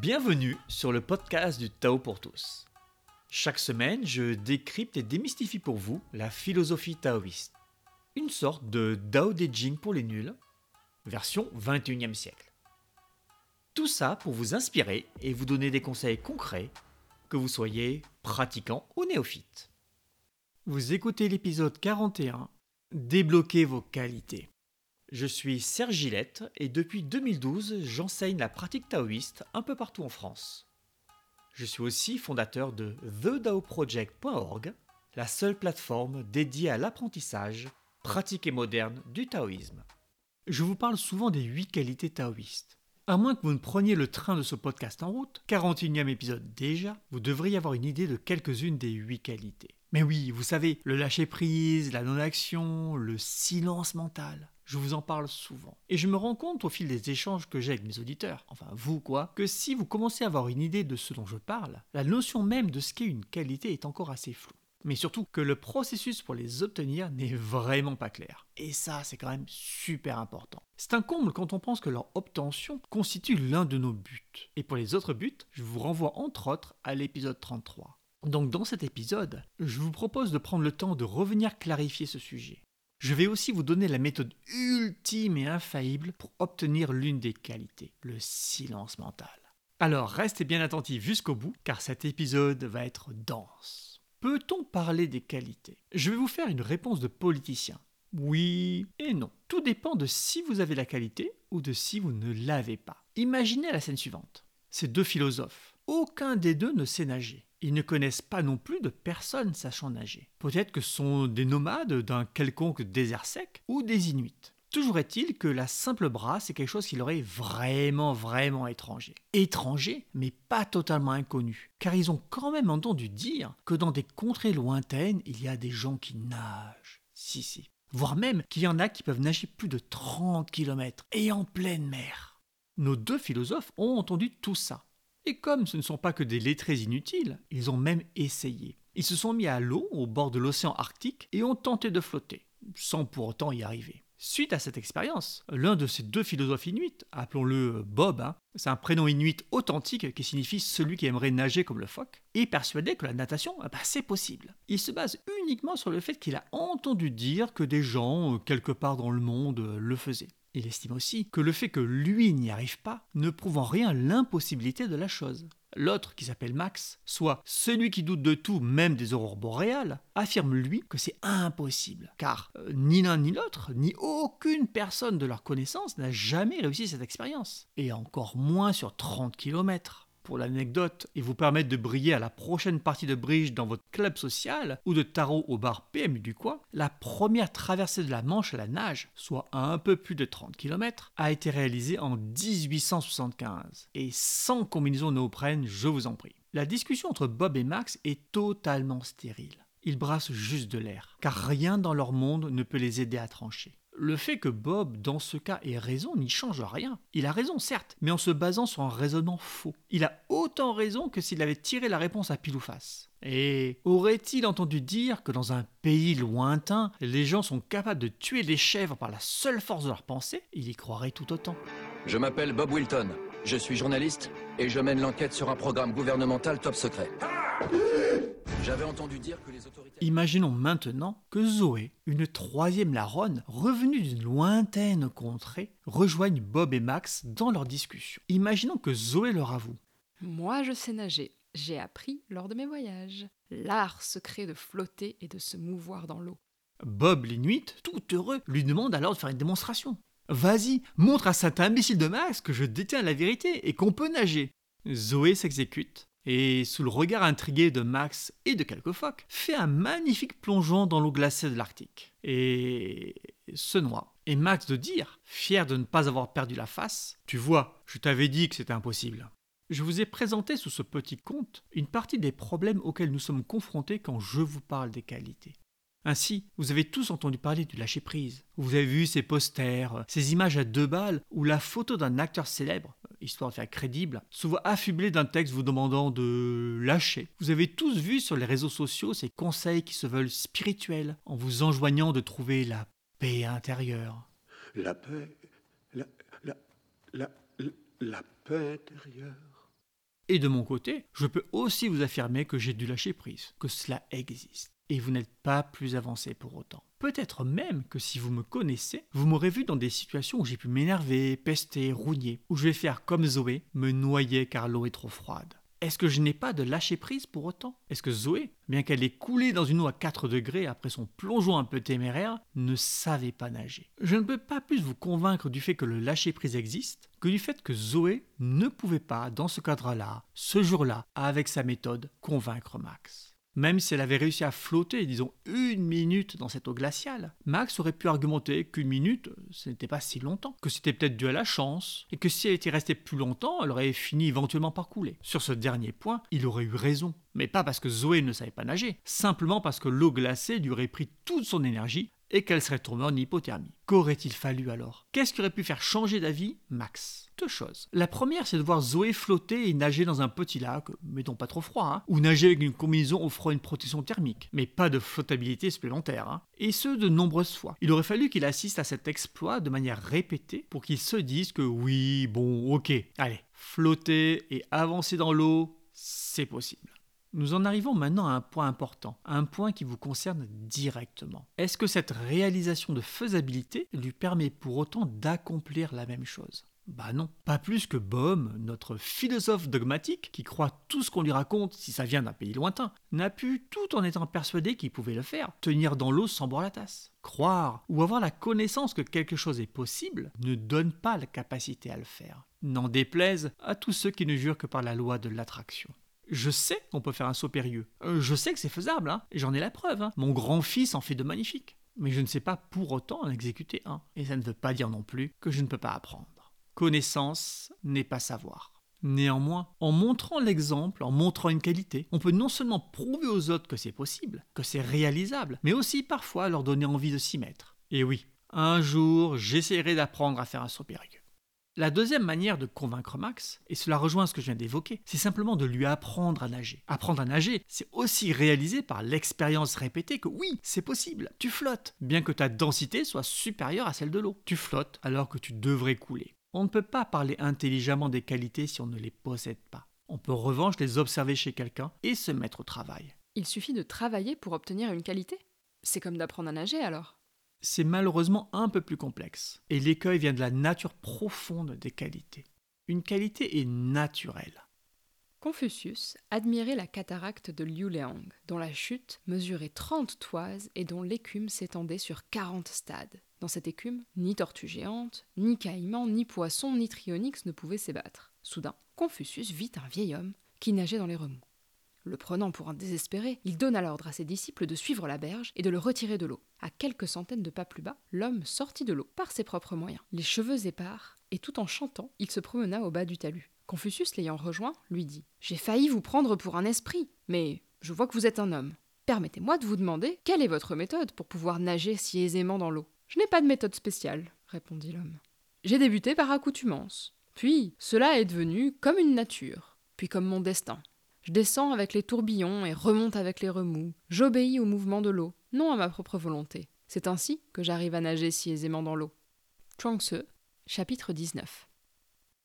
Bienvenue sur le podcast du Tao pour tous. Chaque semaine, je décrypte et démystifie pour vous la philosophie taoïste. Une sorte de Dao De Jing pour les nuls, version 21e siècle. Tout ça pour vous inspirer et vous donner des conseils concrets, que vous soyez pratiquant ou néophyte. Vous écoutez l'épisode 41, Débloquez vos qualités. Je suis Serge Gillette et depuis 2012, j'enseigne la pratique taoïste un peu partout en France. Je suis aussi fondateur de TheDaoProject.org, la seule plateforme dédiée à l'apprentissage, pratique et moderne du taoïsme. Je vous parle souvent des 8 qualités taoïstes. À moins que vous ne preniez le train de ce podcast en route, 41e épisode déjà, vous devriez avoir une idée de quelques-unes des 8 qualités. Mais oui, vous savez, le lâcher-prise, la non-action, le silence mental. Je vous en parle souvent. Et je me rends compte au fil des échanges que j'ai avec mes auditeurs, enfin vous quoi, que si vous commencez à avoir une idée de ce dont je parle, la notion même de ce qu'est une qualité est encore assez floue. Mais surtout que le processus pour les obtenir n'est vraiment pas clair. Et ça, c'est quand même super important. C'est un comble quand on pense que leur obtention constitue l'un de nos buts. Et pour les autres buts, je vous renvoie entre autres à l'épisode 33. Donc dans cet épisode, je vous propose de prendre le temps de revenir clarifier ce sujet. Je vais aussi vous donner la méthode ultime et infaillible pour obtenir l'une des qualités, le silence mental. Alors restez bien attentifs jusqu'au bout, car cet épisode va être dense. Peut-on parler des qualités? Je vais vous faire une réponse de politicien. Oui et non. Tout dépend de si vous avez la qualité ou de si vous ne l'avez pas. Imaginez la scène suivante. Ces deux philosophes. Aucun des deux ne sait nager. Ils ne connaissent pas non plus de personnes sachant nager. Peut-être que ce sont des nomades d'un quelconque désert sec ou des Inuits. Toujours est-il que la simple brasse est quelque chose qui leur est vraiment, vraiment étranger. Étranger, mais pas totalement inconnu. Car ils ont quand même entendu dire que dans des contrées lointaines, il y a des gens qui nagent. Si, si. Voire même qu'il y en a qui peuvent nager plus de 30 km et en pleine mer. Nos deux philosophes ont entendu tout ça. Et comme ce ne sont pas que des lettrés inutiles, ils ont même essayé. Ils se sont mis à l'eau au bord de l'océan Arctique et ont tenté de flotter, sans pour autant y arriver. Suite à cette expérience, l'un de ces deux philosophes inuits, appelons-le Bob, hein, c'est un prénom inuit authentique qui signifie celui qui aimerait nager comme le phoque, est persuadé que la natation, bah, c'est possible. Il se base uniquement sur le fait qu'il a entendu dire que des gens, euh, quelque part dans le monde, euh, le faisaient. Il estime aussi que le fait que lui n'y arrive pas ne prouve en rien l'impossibilité de la chose. L'autre, qui s'appelle Max, soit celui qui doute de tout, même des aurores boréales, affirme lui que c'est impossible, car euh, ni l'un ni l'autre, ni aucune personne de leur connaissance n'a jamais réussi cette expérience, et encore moins sur 30 km pour l'anecdote et vous permettre de briller à la prochaine partie de bridge dans votre club social ou de tarot au bar PMU du coin, la première traversée de la Manche à la nage, soit un peu plus de 30 km, a été réalisée en 1875. Et sans combinaison néoprène, je vous en prie. La discussion entre Bob et Max est totalement stérile. Ils brassent juste de l'air, car rien dans leur monde ne peut les aider à trancher. Le fait que Bob, dans ce cas, ait raison n'y change rien. Il a raison, certes, mais en se basant sur un raisonnement faux. Il a autant raison que s'il avait tiré la réponse à pile ou face. Et aurait-il entendu dire que dans un pays lointain, les gens sont capables de tuer des chèvres par la seule force de leur pensée? Il y croirait tout autant. Je m'appelle Bob Wilton. Je suis journaliste et je mène l'enquête sur un programme gouvernemental top secret. J'avais entendu dire que les autorités... Imaginons maintenant que Zoé, une troisième Laronne, revenue d'une lointaine contrée, rejoigne Bob et Max dans leur discussion. Imaginons que Zoé leur avoue. Moi, je sais nager. J'ai appris lors de mes voyages. L'art secret de flotter et de se mouvoir dans l'eau. Bob l'Inuit, tout heureux, lui demande alors de faire une démonstration. Vas-y, montre à cet imbécile de Max que je détiens la vérité et qu'on peut nager. Zoé s'exécute et, sous le regard intrigué de Max et de quelques phoques, fait un magnifique plongeon dans l'eau glacée de l'Arctique. Et se noie. Et Max de dire, fier de ne pas avoir perdu la face, Tu vois, je t'avais dit que c'était impossible. Je vous ai présenté sous ce petit conte une partie des problèmes auxquels nous sommes confrontés quand je vous parle des qualités. Ainsi, vous avez tous entendu parler du lâcher-prise. Vous avez vu ces posters, ces images à deux balles où la photo d'un acteur célèbre, histoire de faire crédible, se voit affublée d'un texte vous demandant de lâcher. Vous avez tous vu sur les réseaux sociaux ces conseils qui se veulent spirituels en vous enjoignant de trouver la paix intérieure. La paix, la, la, la, la paix intérieure. Et de mon côté, je peux aussi vous affirmer que j'ai dû lâcher prise, que cela existe. Et vous n'êtes pas plus avancé pour autant. Peut-être même que si vous me connaissez, vous m'aurez vu dans des situations où j'ai pu m'énerver, pester, rouiller, où je vais faire comme Zoé, me noyer car l'eau est trop froide. Est-ce que je n'ai pas de lâcher prise pour autant? Est-ce que Zoé, bien qu'elle ait coulé dans une eau à 4 degrés après son plongeon un peu téméraire, ne savait pas nager? Je ne peux pas plus vous convaincre du fait que le lâcher prise existe que du fait que Zoé ne pouvait pas, dans ce cadre-là, ce jour-là, avec sa méthode, convaincre Max. Même si elle avait réussi à flotter, disons, une minute dans cette eau glaciale, Max aurait pu argumenter qu'une minute, ce n'était pas si longtemps, que c'était peut-être dû à la chance, et que si elle était restée plus longtemps, elle aurait fini éventuellement par couler. Sur ce dernier point, il aurait eu raison. Mais pas parce que Zoé ne savait pas nager, simplement parce que l'eau glacée lui aurait pris toute son énergie et qu'elle serait tombée en hypothermie. Qu'aurait-il fallu alors? Qu'est-ce qui aurait pu faire changer d'avis? Max Deux choses. La première, c'est de voir Zoé flotter et nager dans un petit lac, non pas trop froid, hein, ou nager avec une combinaison offrant une protection thermique, mais pas de flottabilité supplémentaire, hein. et ce de nombreuses fois. Il aurait fallu qu'il assiste à cet exploit de manière répétée pour qu'il se dise que oui, bon, ok, allez, flotter et avancer dans l'eau, c'est possible. Nous en arrivons maintenant à un point important, un point qui vous concerne directement. Est-ce que cette réalisation de faisabilité lui permet pour autant d'accomplir la même chose? Bah non, pas plus que Bohm, notre philosophe dogmatique, qui croit tout ce qu'on lui raconte si ça vient d'un pays lointain, n'a pu, tout en étant persuadé qu'il pouvait le faire, tenir dans l'eau sans boire la tasse. Croire ou avoir la connaissance que quelque chose est possible ne donne pas la capacité à le faire. N'en déplaise à tous ceux qui ne jurent que par la loi de l'attraction. Je sais qu'on peut faire un saut périlleux. Euh, je sais que c'est faisable, hein, j'en ai la preuve. Hein. Mon grand-fils en fait de magnifiques. Mais je ne sais pas pour autant en exécuter un. Et ça ne veut pas dire non plus que je ne peux pas apprendre. Connaissance n'est pas savoir. Néanmoins, en montrant l'exemple, en montrant une qualité, on peut non seulement prouver aux autres que c'est possible, que c'est réalisable, mais aussi parfois leur donner envie de s'y mettre. Et oui, un jour, j'essaierai d'apprendre à faire un saut périlleux. La deuxième manière de convaincre Max, et cela rejoint ce que je viens d'évoquer, c'est simplement de lui apprendre à nager. Apprendre à nager, c'est aussi réaliser par l'expérience répétée que oui, c'est possible, tu flottes, bien que ta densité soit supérieure à celle de l'eau. Tu flottes alors que tu devrais couler. On ne peut pas parler intelligemment des qualités si on ne les possède pas. On peut en revanche les observer chez quelqu'un et se mettre au travail. Il suffit de travailler pour obtenir une qualité? C'est comme d'apprendre à nager alors c'est malheureusement un peu plus complexe. Et l'écueil vient de la nature profonde des qualités. Une qualité est naturelle. Confucius admirait la cataracte de Liuliang, dont la chute mesurait 30 toises et dont l'écume s'étendait sur 40 stades. Dans cette écume, ni tortue géante, ni caïman, ni poisson, ni trionyx ne pouvaient s'ébattre. Soudain, Confucius vit un vieil homme qui nageait dans les remous. Le prenant pour un désespéré, il donna l'ordre à ses disciples de suivre la berge et de le retirer de l'eau. À quelques centaines de pas plus bas, l'homme sortit de l'eau par ses propres moyens, les cheveux épars, et tout en chantant, il se promena au bas du talus. Confucius, l'ayant rejoint, lui dit J'ai failli vous prendre pour un esprit, mais je vois que vous êtes un homme. Permettez-moi de vous demander quelle est votre méthode pour pouvoir nager si aisément dans l'eau. Je n'ai pas de méthode spéciale, répondit l'homme. J'ai débuté par accoutumance. Puis, cela est devenu comme une nature, puis comme mon destin. Je descends avec les tourbillons et remonte avec les remous. J'obéis au mouvement de l'eau, non à ma propre volonté. C'est ainsi que j'arrive à nager si aisément dans l'eau. Chuang-Tzu, chapitre 19.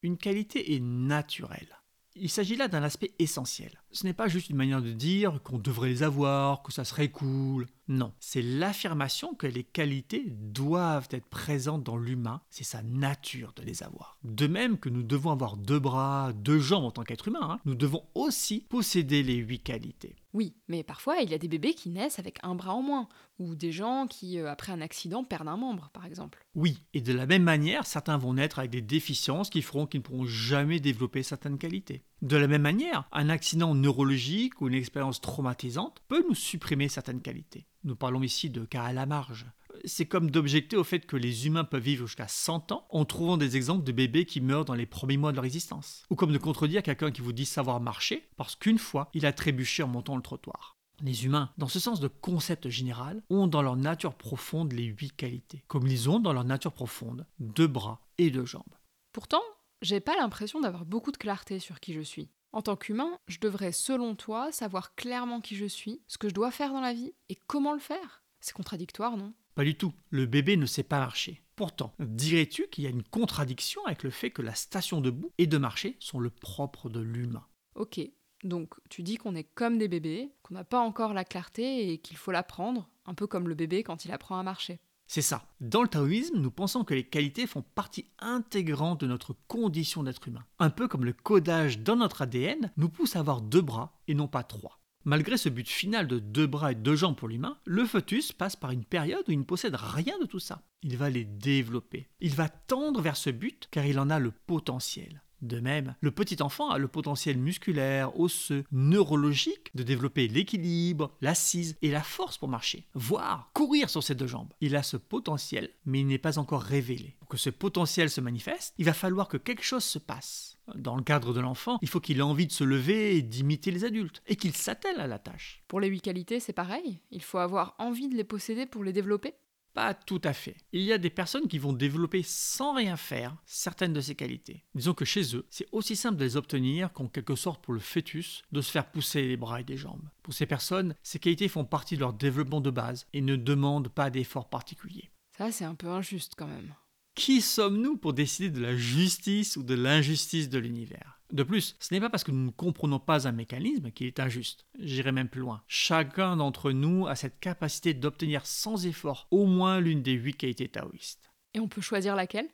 Une qualité est naturelle. Il s'agit là d'un aspect essentiel. Ce n'est pas juste une manière de dire qu'on devrait les avoir, que ça serait cool. Non, c'est l'affirmation que les qualités doivent être présentes dans l'humain, c'est sa nature de les avoir. De même que nous devons avoir deux bras, deux jambes en tant qu'être humain, hein, nous devons aussi posséder les huit qualités. Oui, mais parfois il y a des bébés qui naissent avec un bras en moins, ou des gens qui, euh, après un accident, perdent un membre, par exemple. Oui, et de la même manière, certains vont naître avec des déficiences qui feront qu'ils ne pourront jamais développer certaines qualités. De la même manière, un accident neurologique ou une expérience traumatisante peut nous supprimer certaines qualités. Nous parlons ici de cas à la marge. C'est comme d'objecter au fait que les humains peuvent vivre jusqu'à 100 ans en trouvant des exemples de bébés qui meurent dans les premiers mois de leur existence. Ou comme de contredire quelqu'un qui vous dit savoir marcher parce qu'une fois il a trébuché en montant le trottoir. Les humains, dans ce sens de concept général, ont dans leur nature profonde les huit qualités, comme ils ont dans leur nature profonde deux bras et deux jambes. Pourtant, j'ai pas l'impression d'avoir beaucoup de clarté sur qui je suis. En tant qu'humain, je devrais, selon toi, savoir clairement qui je suis, ce que je dois faire dans la vie et comment le faire. C'est contradictoire, non? Pas du tout. Le bébé ne sait pas marcher. Pourtant, dirais-tu qu'il y a une contradiction avec le fait que la station debout et de marcher sont le propre de l'humain? Ok, donc tu dis qu'on est comme des bébés, qu'on n'a pas encore la clarté et qu'il faut l'apprendre, un peu comme le bébé quand il apprend à marcher. C'est ça. Dans le taoïsme, nous pensons que les qualités font partie intégrante de notre condition d'être humain. Un peu comme le codage dans notre ADN nous pousse à avoir deux bras et non pas trois. Malgré ce but final de deux bras et deux jambes pour l'humain, le foetus passe par une période où il ne possède rien de tout ça. Il va les développer. Il va tendre vers ce but car il en a le potentiel. De même, le petit enfant a le potentiel musculaire, osseux, neurologique de développer l'équilibre, l'assise et la force pour marcher, voire courir sur ses deux jambes. Il a ce potentiel, mais il n'est pas encore révélé. Pour que ce potentiel se manifeste, il va falloir que quelque chose se passe. Dans le cadre de l'enfant, il faut qu'il ait envie de se lever et d'imiter les adultes, et qu'il s'attelle à la tâche. Pour les huit qualités, c'est pareil. Il faut avoir envie de les posséder pour les développer. Pas tout à fait. Il y a des personnes qui vont développer sans rien faire certaines de ces qualités. Disons que chez eux, c'est aussi simple de les obtenir qu'en quelque sorte pour le fœtus de se faire pousser les bras et des jambes. Pour ces personnes, ces qualités font partie de leur développement de base et ne demandent pas d'efforts particuliers. Ça, c'est un peu injuste quand même. Qui sommes-nous pour décider de la justice ou de l'injustice de l'univers? De plus, ce n'est pas parce que nous ne comprenons pas un mécanisme qu'il est injuste. J'irai même plus loin. Chacun d'entre nous a cette capacité d'obtenir sans effort au moins l'une des huit qualités taoïstes. Et on peut choisir laquelle?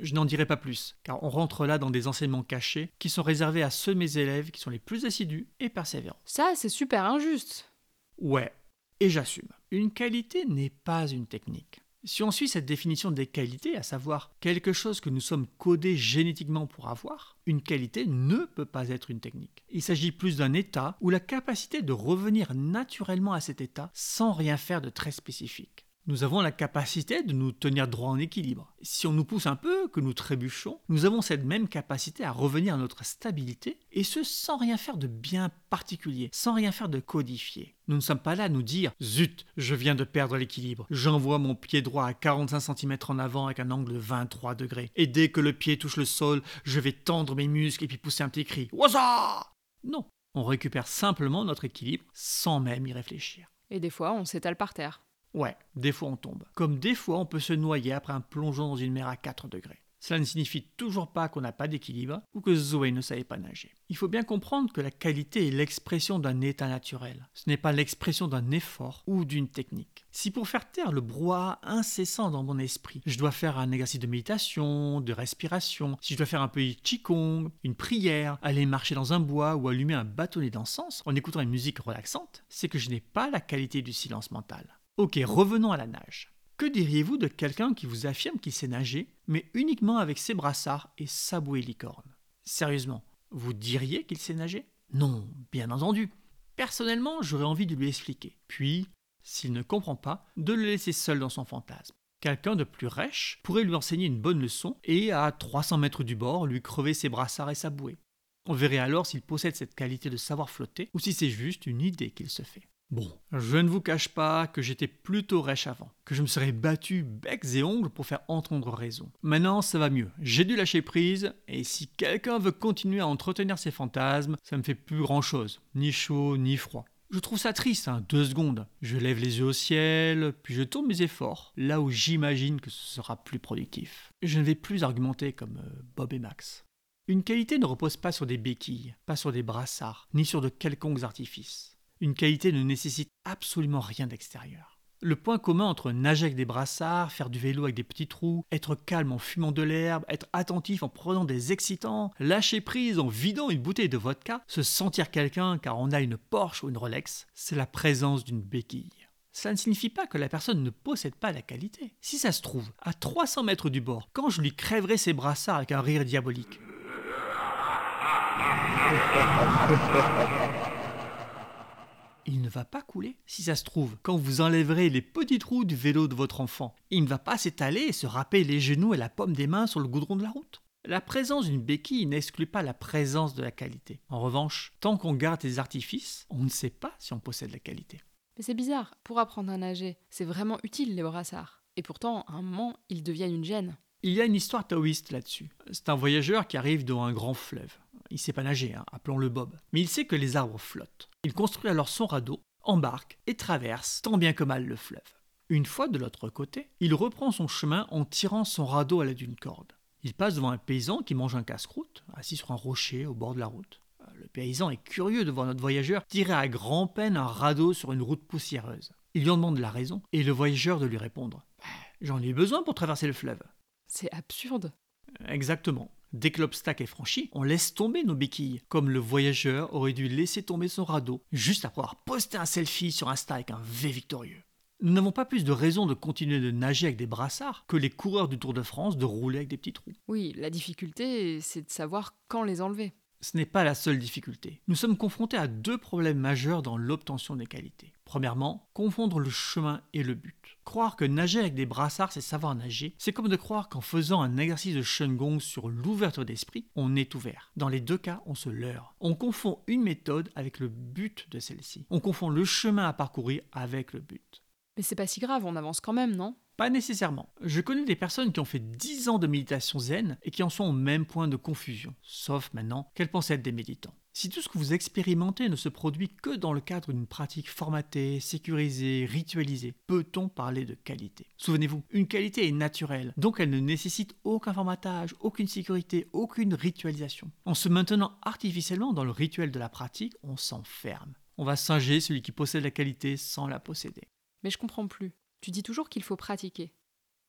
Je n'en dirai pas plus, car on rentre là dans des enseignements cachés qui sont réservés à ceux de mes élèves qui sont les plus assidus et persévérants. Ça, c'est super injuste. Ouais, et j'assume. Une qualité n'est pas une technique. Si on suit cette définition des qualités, à savoir quelque chose que nous sommes codés génétiquement pour avoir, une qualité ne peut pas être une technique. Il s'agit plus d'un état ou la capacité de revenir naturellement à cet état sans rien faire de très spécifique nous avons la capacité de nous tenir droit en équilibre. Si on nous pousse un peu, que nous trébuchons, nous avons cette même capacité à revenir à notre stabilité, et ce sans rien faire de bien particulier, sans rien faire de codifié. Nous ne sommes pas là à nous dire Zut, je viens de perdre l'équilibre, j'envoie mon pied droit à 45 cm en avant avec un angle de 23 degrés, et dès que le pied touche le sol, je vais tendre mes muscles et puis pousser un petit cri Waza Non, on récupère simplement notre équilibre sans même y réfléchir. Et des fois, on s'étale par terre. Ouais, des fois on tombe. Comme des fois on peut se noyer après un plongeon dans une mer à 4 degrés. Cela ne signifie toujours pas qu'on n'a pas d'équilibre ou que Zoé ne savait pas nager. Il faut bien comprendre que la qualité est l'expression d'un état naturel. Ce n'est pas l'expression d'un effort ou d'une technique. Si pour faire taire le brouhaha incessant dans mon esprit, je dois faire un exercice de méditation, de respiration, si je dois faire un peu de qigong, une prière, aller marcher dans un bois ou allumer un bâtonnet d'encens en écoutant une musique relaxante, c'est que je n'ai pas la qualité du silence mental. Ok, revenons à la nage. Que diriez-vous de quelqu'un qui vous affirme qu'il sait nager, mais uniquement avec ses brassards et sa bouée licorne? Sérieusement, vous diriez qu'il sait nager? Non, bien entendu. Personnellement, j'aurais envie de lui expliquer. Puis, s'il ne comprend pas, de le laisser seul dans son fantasme. Quelqu'un de plus rêche pourrait lui enseigner une bonne leçon et, à 300 mètres du bord, lui crever ses brassards et sa bouée. On verrait alors s'il possède cette qualité de savoir flotter ou si c'est juste une idée qu'il se fait. Bon, je ne vous cache pas que j'étais plutôt rêche avant, que je me serais battu becs et ongles pour faire entendre raison. Maintenant, ça va mieux. J'ai dû lâcher prise, et si quelqu'un veut continuer à entretenir ses fantasmes, ça me fait plus grand chose, ni chaud ni froid. Je trouve ça triste, hein, deux secondes. Je lève les yeux au ciel, puis je tourne mes efforts, là où j'imagine que ce sera plus productif. Je ne vais plus argumenter comme euh, Bob et Max. Une qualité ne repose pas sur des béquilles, pas sur des brassards, ni sur de quelconques artifices. Une qualité ne nécessite absolument rien d'extérieur. Le point commun entre nager avec des brassards, faire du vélo avec des petits trous, être calme en fumant de l'herbe, être attentif en prenant des excitants, lâcher prise en vidant une bouteille de vodka, se sentir quelqu'un car on a une Porsche ou une Rolex, c'est la présence d'une béquille. Cela ne signifie pas que la personne ne possède pas la qualité. Si ça se trouve, à 300 mètres du bord, quand je lui crèverai ses brassards avec un rire diabolique, il ne va pas couler. Si ça se trouve, quand vous enlèverez les petits trous du vélo de votre enfant, il ne va pas s'étaler et se râper les genoux et la pomme des mains sur le goudron de la route. La présence d'une béquille n'exclut pas la présence de la qualité. En revanche, tant qu'on garde les artifices, on ne sait pas si on possède la qualité. Mais c'est bizarre, pour apprendre à nager, c'est vraiment utile les brassards. Et pourtant, à un moment, ils deviennent une gêne. Il y a une histoire taoïste là-dessus. C'est un voyageur qui arrive dans un grand fleuve. Il sait pas nager, hein, appelons-le Bob. Mais il sait que les arbres flottent. Il construit alors son radeau, embarque et traverse tant bien que mal le fleuve. Une fois de l'autre côté, il reprend son chemin en tirant son radeau à l'aide d'une corde. Il passe devant un paysan qui mange un casse-croûte, assis sur un rocher au bord de la route. Le paysan est curieux de voir notre voyageur tirer à grand-peine un radeau sur une route poussiéreuse. Il lui en demande la raison, et le voyageur de lui répondre bah, J'en ai besoin pour traverser le fleuve. C'est absurde. Exactement. Dès que l'obstacle est franchi, on laisse tomber nos béquilles, comme le voyageur aurait dû laisser tomber son radeau, juste après avoir posté un selfie sur Insta avec un V victorieux. Nous n'avons pas plus de raison de continuer de nager avec des brassards que les coureurs du Tour de France de rouler avec des petits trous. Oui, la difficulté, c'est de savoir quand les enlever. Ce n'est pas la seule difficulté. Nous sommes confrontés à deux problèmes majeurs dans l'obtention des qualités. Premièrement, confondre le chemin et le but. Croire que nager avec des brassards, c'est savoir nager, c'est comme de croire qu'en faisant un exercice de Shengong sur l'ouverture d'esprit, on est ouvert. Dans les deux cas, on se leurre. On confond une méthode avec le but de celle-ci. On confond le chemin à parcourir avec le but. Mais c'est pas si grave, on avance quand même, non? Pas nécessairement. Je connais des personnes qui ont fait 10 ans de méditation zen et qui en sont au même point de confusion, sauf maintenant qu'elles pensent être des méditants. Si tout ce que vous expérimentez ne se produit que dans le cadre d'une pratique formatée, sécurisée, ritualisée, peut-on parler de qualité? Souvenez-vous, une qualité est naturelle, donc elle ne nécessite aucun formatage, aucune sécurité, aucune ritualisation. En se maintenant artificiellement dans le rituel de la pratique, on s'enferme. On va singer celui qui possède la qualité sans la posséder. Mais je comprends plus. Tu dis toujours qu'il faut pratiquer.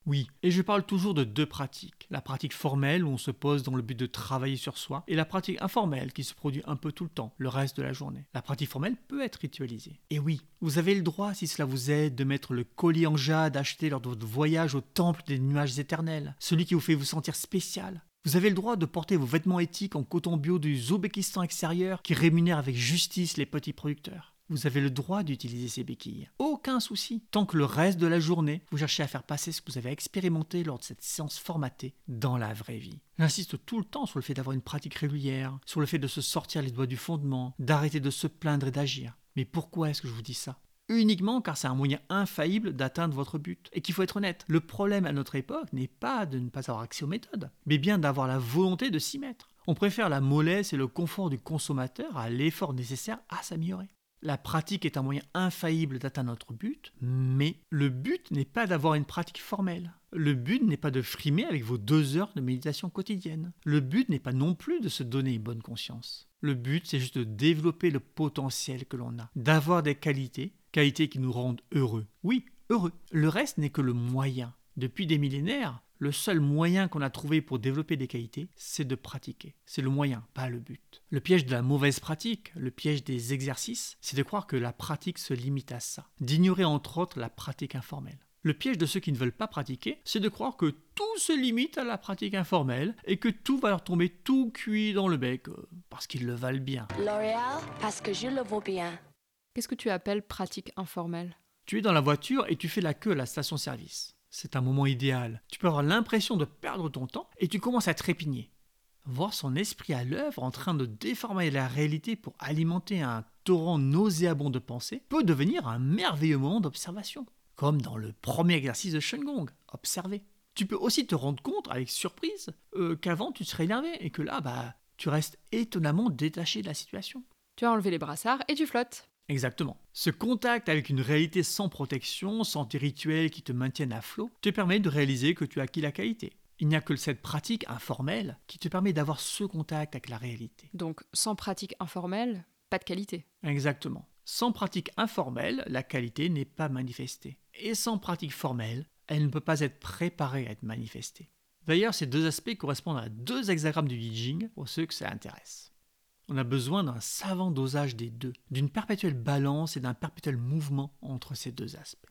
Oui, et je parle toujours de deux pratiques. La pratique formelle où on se pose dans le but de travailler sur soi, et la pratique informelle qui se produit un peu tout le temps, le reste de la journée. La pratique formelle peut être ritualisée. Et oui, vous avez le droit, si cela vous aide, de mettre le collier en jade acheté lors de votre voyage au temple des nuages éternels, celui qui vous fait vous sentir spécial. Vous avez le droit de porter vos vêtements éthiques en coton bio du Zoubékistan extérieur qui rémunère avec justice les petits producteurs. Vous avez le droit d'utiliser ces béquilles. Aucun souci. Tant que le reste de la journée, vous cherchez à faire passer ce que vous avez expérimenté lors de cette séance formatée dans la vraie vie. J'insiste tout le temps sur le fait d'avoir une pratique régulière, sur le fait de se sortir les doigts du fondement, d'arrêter de se plaindre et d'agir. Mais pourquoi est-ce que je vous dis ça? Uniquement car c'est un moyen infaillible d'atteindre votre but. Et qu'il faut être honnête, le problème à notre époque n'est pas de ne pas avoir accès aux méthodes, mais bien d'avoir la volonté de s'y mettre. On préfère la mollesse et le confort du consommateur à l'effort nécessaire à s'améliorer. La pratique est un moyen infaillible d'atteindre notre but, mais le but n'est pas d'avoir une pratique formelle. Le but n'est pas de frimer avec vos deux heures de méditation quotidienne. Le but n'est pas non plus de se donner une bonne conscience. Le but, c'est juste de développer le potentiel que l'on a, d'avoir des qualités, qualités qui nous rendent heureux. Oui, heureux. Le reste n'est que le moyen. Depuis des millénaires, le seul moyen qu'on a trouvé pour développer des qualités, c'est de pratiquer. C'est le moyen, pas le but. Le piège de la mauvaise pratique, le piège des exercices, c'est de croire que la pratique se limite à ça, d'ignorer entre autres la pratique informelle. Le piège de ceux qui ne veulent pas pratiquer, c'est de croire que tout se limite à la pratique informelle et que tout va leur tomber tout cuit dans le bec, euh, parce qu'ils le valent bien. L'Oréal, parce que je le vaux bien. Qu'est-ce que tu appelles pratique informelle? Tu es dans la voiture et tu fais la queue à la station-service c'est un moment idéal. Tu peux avoir l'impression de perdre ton temps et tu commences à trépigner. Voir son esprit à l'œuvre en train de déformer la réalité pour alimenter un torrent nauséabond de pensées peut devenir un merveilleux moment d'observation. Comme dans le premier exercice de Shengong, observer. Tu peux aussi te rendre compte avec surprise euh, qu'avant tu serais énervé et que là, bah, tu restes étonnamment détaché de la situation. Tu as enlevé les brassards et tu flottes. Exactement. Ce contact avec une réalité sans protection, sans tes rituels qui te maintiennent à flot, te permet de réaliser que tu as acquis la qualité. Il n'y a que cette pratique informelle qui te permet d'avoir ce contact avec la réalité. Donc sans pratique informelle, pas de qualité. Exactement. Sans pratique informelle, la qualité n'est pas manifestée. Et sans pratique formelle, elle ne peut pas être préparée à être manifestée. D'ailleurs, ces deux aspects correspondent à deux hexagrammes du Yi pour ceux que ça intéresse. On a besoin d'un savant dosage des deux, d'une perpétuelle balance et d'un perpétuel mouvement entre ces deux aspects.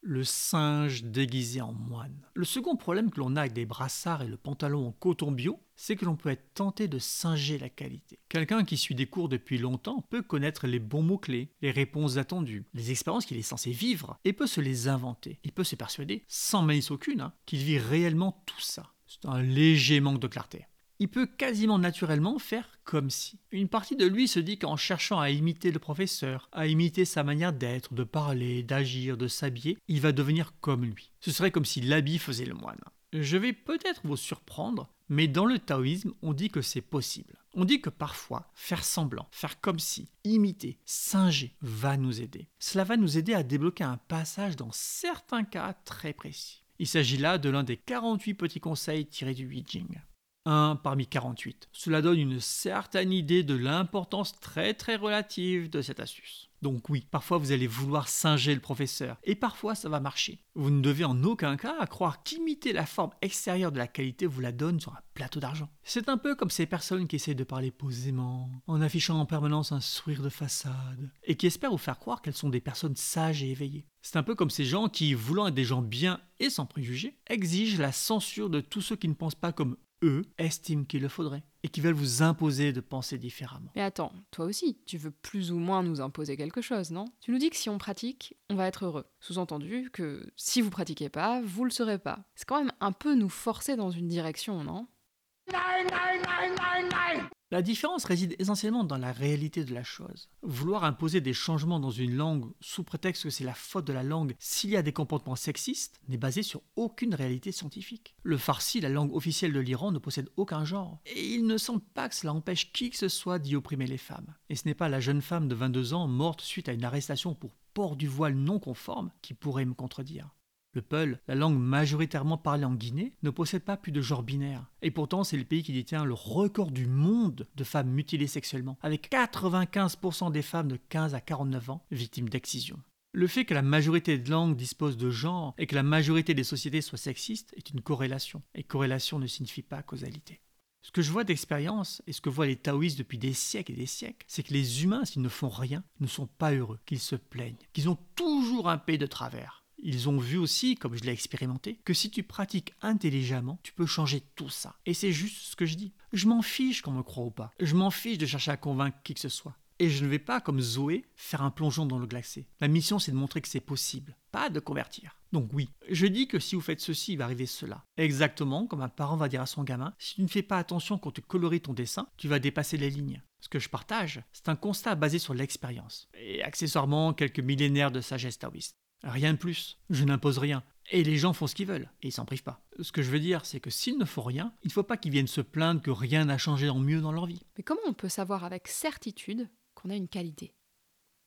Le singe déguisé en moine. Le second problème que l'on a avec des brassards et le pantalon en coton bio, c'est que l'on peut être tenté de singer la qualité. Quelqu'un qui suit des cours depuis longtemps peut connaître les bons mots-clés, les réponses attendues, les expériences qu'il est censé vivre, et peut se les inventer. Il peut se persuader, sans malice aucune, hein, qu'il vit réellement tout ça. C'est un léger manque de clarté il peut quasiment naturellement faire comme si. Une partie de lui se dit qu'en cherchant à imiter le professeur, à imiter sa manière d'être, de parler, d'agir, de s'habiller, il va devenir comme lui. Ce serait comme si l'habit faisait le moine. Je vais peut-être vous surprendre, mais dans le taoïsme, on dit que c'est possible. On dit que parfois, faire semblant, faire comme si, imiter, singer, va nous aider. Cela va nous aider à débloquer un passage dans certains cas très précis. Il s'agit là de l'un des 48 petits conseils tirés du Yi Jing. 1 parmi 48. Cela donne une certaine idée de l'importance très très relative de cette astuce. Donc oui, parfois vous allez vouloir singer le professeur, et parfois ça va marcher. Vous ne devez en aucun cas croire qu'imiter la forme extérieure de la qualité vous la donne sur un plateau d'argent. C'est un peu comme ces personnes qui essaient de parler posément, en affichant en permanence un sourire de façade, et qui espèrent vous faire croire qu'elles sont des personnes sages et éveillées. C'est un peu comme ces gens qui, voulant être des gens bien et sans préjugés, exigent la censure de tous ceux qui ne pensent pas comme eux estiment qu'il le faudrait et qui veulent vous imposer de penser différemment. Mais attends, toi aussi, tu veux plus ou moins nous imposer quelque chose, non? Tu nous dis que si on pratique, on va être heureux. Sous-entendu que si vous pratiquez pas, vous le serez pas. C'est quand même un peu nous forcer dans une direction, non? La différence réside essentiellement dans la réalité de la chose. Vouloir imposer des changements dans une langue sous prétexte que c'est la faute de la langue s'il y a des comportements sexistes n'est basé sur aucune réalité scientifique. Le farsi, la langue officielle de l'Iran, ne possède aucun genre. Et il ne semble pas que cela empêche qui que ce soit d'y opprimer les femmes. Et ce n'est pas la jeune femme de 22 ans morte suite à une arrestation pour port du voile non conforme qui pourrait me contredire. Le Peul, la langue majoritairement parlée en Guinée, ne possède pas plus de genre binaire. Et pourtant, c'est le pays qui détient le record du monde de femmes mutilées sexuellement, avec 95% des femmes de 15 à 49 ans victimes d'excision. Le fait que la majorité de langues dispose de genre et que la majorité des sociétés soient sexistes est une corrélation. Et corrélation ne signifie pas causalité. Ce que je vois d'expérience et ce que voient les taoïstes depuis des siècles et des siècles, c'est que les humains, s'ils ne font rien, ne sont pas heureux, qu'ils se plaignent, qu'ils ont toujours un pays de travers. Ils ont vu aussi, comme je l'ai expérimenté, que si tu pratiques intelligemment, tu peux changer tout ça. Et c'est juste ce que je dis. Je m'en fiche qu'on me croit ou pas. Je m'en fiche de chercher à convaincre qui que ce soit. Et je ne vais pas, comme Zoé, faire un plongeon dans le glacé. La mission, c'est de montrer que c'est possible, pas de convertir. Donc oui, je dis que si vous faites ceci, il va arriver cela. Exactement comme un parent va dire à son gamin, si tu ne fais pas attention quand tu coloris ton dessin, tu vas dépasser les lignes. Ce que je partage, c'est un constat basé sur l'expérience, et accessoirement quelques millénaires de sagesse taoïste. Rien de plus. Je n'impose rien. Et les gens font ce qu'ils veulent, et ils s'en privent pas. Ce que je veux dire, c'est que s'ils ne font rien, il ne faut pas qu'ils viennent se plaindre que rien n'a changé en mieux dans leur vie. Mais comment on peut savoir avec certitude qu'on a une qualité?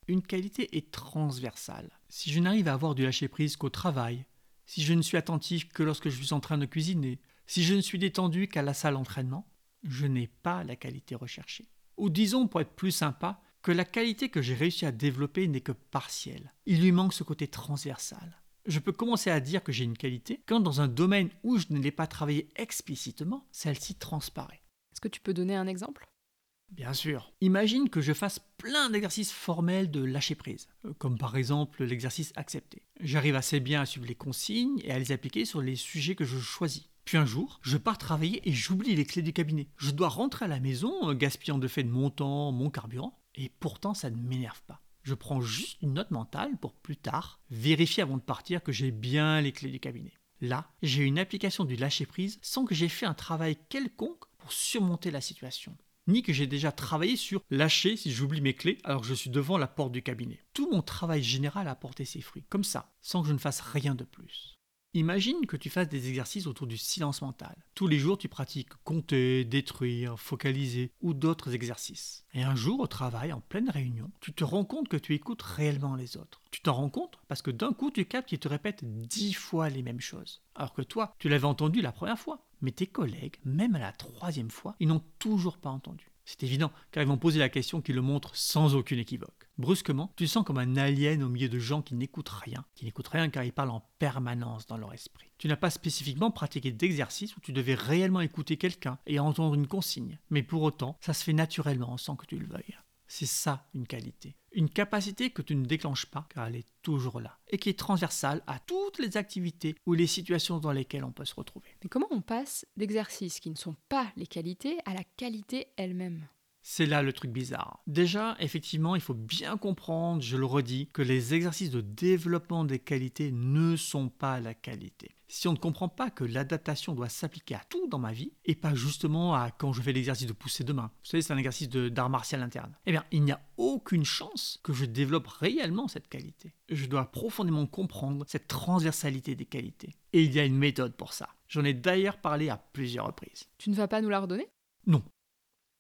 Une qualité est transversale. Si je n'arrive à avoir du lâcher-prise qu'au travail, si je ne suis attentif que lorsque je suis en train de cuisiner, si je ne suis détendu qu'à la salle d'entraînement, je n'ai pas la qualité recherchée. Ou disons, pour être plus sympa, que la qualité que j'ai réussi à développer n'est que partielle. Il lui manque ce côté transversal. Je peux commencer à dire que j'ai une qualité quand dans un domaine où je ne l'ai pas travaillé explicitement, celle-ci transparaît. Est-ce que tu peux donner un exemple? Bien sûr. Imagine que je fasse plein d'exercices formels de lâcher prise, euh, comme par exemple l'exercice accepté. J'arrive assez bien à suivre les consignes et à les appliquer sur les sujets que je choisis. Puis un jour, je pars travailler et j'oublie les clés du cabinet. Je dois rentrer à la maison, euh, gaspillant de fait de mon temps, mon carburant, et pourtant, ça ne m'énerve pas. Je prends juste une note mentale pour plus tard vérifier avant de partir que j'ai bien les clés du cabinet. Là, j'ai une application du lâcher-prise sans que j'ai fait un travail quelconque pour surmonter la situation. Ni que j'ai déjà travaillé sur lâcher si j'oublie mes clés alors que je suis devant la porte du cabinet. Tout mon travail général a porté ses fruits, comme ça, sans que je ne fasse rien de plus. Imagine que tu fasses des exercices autour du silence mental. Tous les jours, tu pratiques compter, détruire, focaliser ou d'autres exercices. Et un jour, au travail, en pleine réunion, tu te rends compte que tu écoutes réellement les autres. Tu t'en rends compte parce que d'un coup, tu captes qu'ils te répètent dix fois les mêmes choses. Alors que toi, tu l'avais entendu la première fois. Mais tes collègues, même à la troisième fois, ils n'ont toujours pas entendu. C'est évident, car ils vont poser la question qui le montre sans aucune équivoque. Brusquement, tu sens comme un alien au milieu de gens qui n'écoutent rien, qui n'écoutent rien car ils parlent en permanence dans leur esprit. Tu n'as pas spécifiquement pratiqué d'exercice où tu devais réellement écouter quelqu'un et entendre une consigne, mais pour autant, ça se fait naturellement sans que tu le veuilles. C'est ça une qualité. Une capacité que tu ne déclenches pas car elle est toujours là et qui est transversale à toutes les activités ou les situations dans lesquelles on peut se retrouver. Mais comment on passe d'exercices qui ne sont pas les qualités à la qualité elle-même? C'est là le truc bizarre. Déjà, effectivement, il faut bien comprendre, je le redis, que les exercices de développement des qualités ne sont pas la qualité. Si on ne comprend pas que l'adaptation doit s'appliquer à tout dans ma vie, et pas justement à quand je fais l'exercice de pousser de main, vous savez, c'est un exercice d'art martial interne, eh bien, il n'y a aucune chance que je développe réellement cette qualité. Je dois profondément comprendre cette transversalité des qualités. Et il y a une méthode pour ça. J'en ai d'ailleurs parlé à plusieurs reprises. Tu ne vas pas nous la redonner? Non,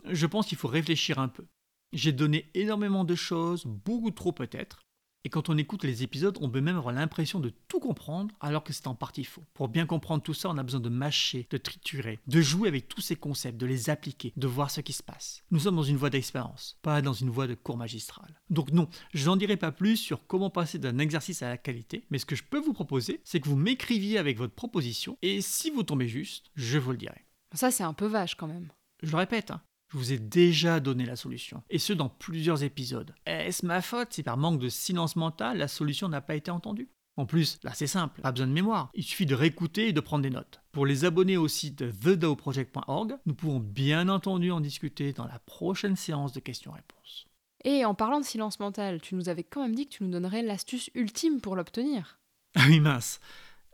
je pense qu'il faut réfléchir un peu. J'ai donné énormément de choses, beaucoup trop peut-être, Et quand on écoute les épisodes, on peut même avoir l'impression de tout comprendre alors que c'est en partie faux. Pour bien comprendre tout ça, on a besoin de mâcher, de triturer, de jouer avec tous ces concepts, de les appliquer, de voir ce qui se passe. Nous sommes dans une voie d'expérience, pas dans une voie de cours magistral. Donc non, je n'en dirai pas plus sur comment passer d'un exercice à la qualité, mais ce que je peux vous proposer, c'est que vous m'écriviez avec votre proposition, et si vous tombez juste, je vous le dirai. Ça, c'est un peu vache quand même. Je le répète, hein, je vous ai déjà donné la solution, et ce dans plusieurs épisodes. Est-ce ma faute si par manque de silence mental, la solution n'a pas été entendue? En plus, là c'est simple, pas besoin de mémoire, il suffit de réécouter et de prendre des notes. Pour les abonnés au site thedaoproject.org, nous pouvons bien entendu en discuter dans la prochaine séance de questions-réponses. Et en parlant de silence mental, tu nous avais quand même dit que tu nous donnerais l'astuce ultime pour l'obtenir. Ah oui, mince.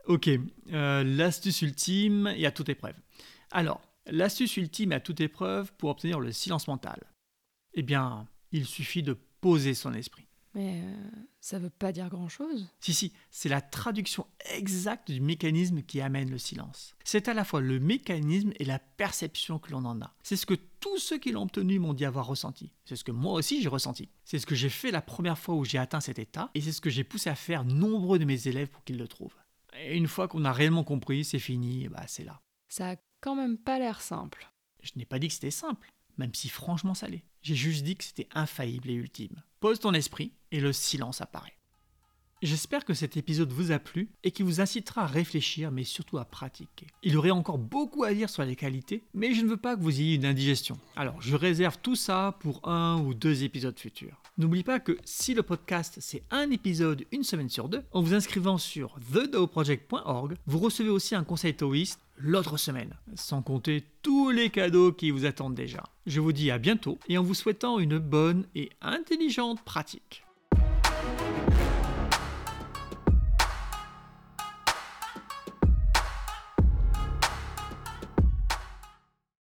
Ok, euh, l'astuce ultime et à toute épreuve. Alors, l'astuce ultime à toute épreuve pour obtenir le silence mental. Eh bien, il suffit de poser son esprit. Mais euh, ça veut pas dire grand-chose. Si, si, c'est la traduction exacte du mécanisme qui amène le silence. C'est à la fois le mécanisme et la perception que l'on en a. C'est ce que tous ceux qui l'ont obtenu m'ont dit avoir ressenti. C'est ce que moi aussi j'ai ressenti. C'est ce que j'ai fait la première fois où j'ai atteint cet état, et c'est ce que j'ai poussé à faire nombreux de mes élèves pour qu'ils le trouvent. Et une fois qu'on a réellement compris, c'est fini, bah c'est là. Ça a quand même pas l'air simple. Je n'ai pas dit que c'était simple, même si franchement ça l'est. J'ai juste dit que c'était infaillible et ultime. Pose ton esprit et le silence apparaît. J'espère que cet épisode vous a plu et qu'il vous incitera à réfléchir mais surtout à pratiquer. Il y aurait encore beaucoup à dire sur les qualités, mais je ne veux pas que vous ayez une indigestion. Alors je réserve tout ça pour un ou deux épisodes futurs. N'oublie pas que si le podcast c'est un épisode une semaine sur deux, en vous inscrivant sur thedaoproject.org, vous recevez aussi un conseil taoïste l'autre semaine, sans compter tous les cadeaux qui vous attendent déjà. Je vous dis à bientôt et en vous souhaitant une bonne et intelligente pratique.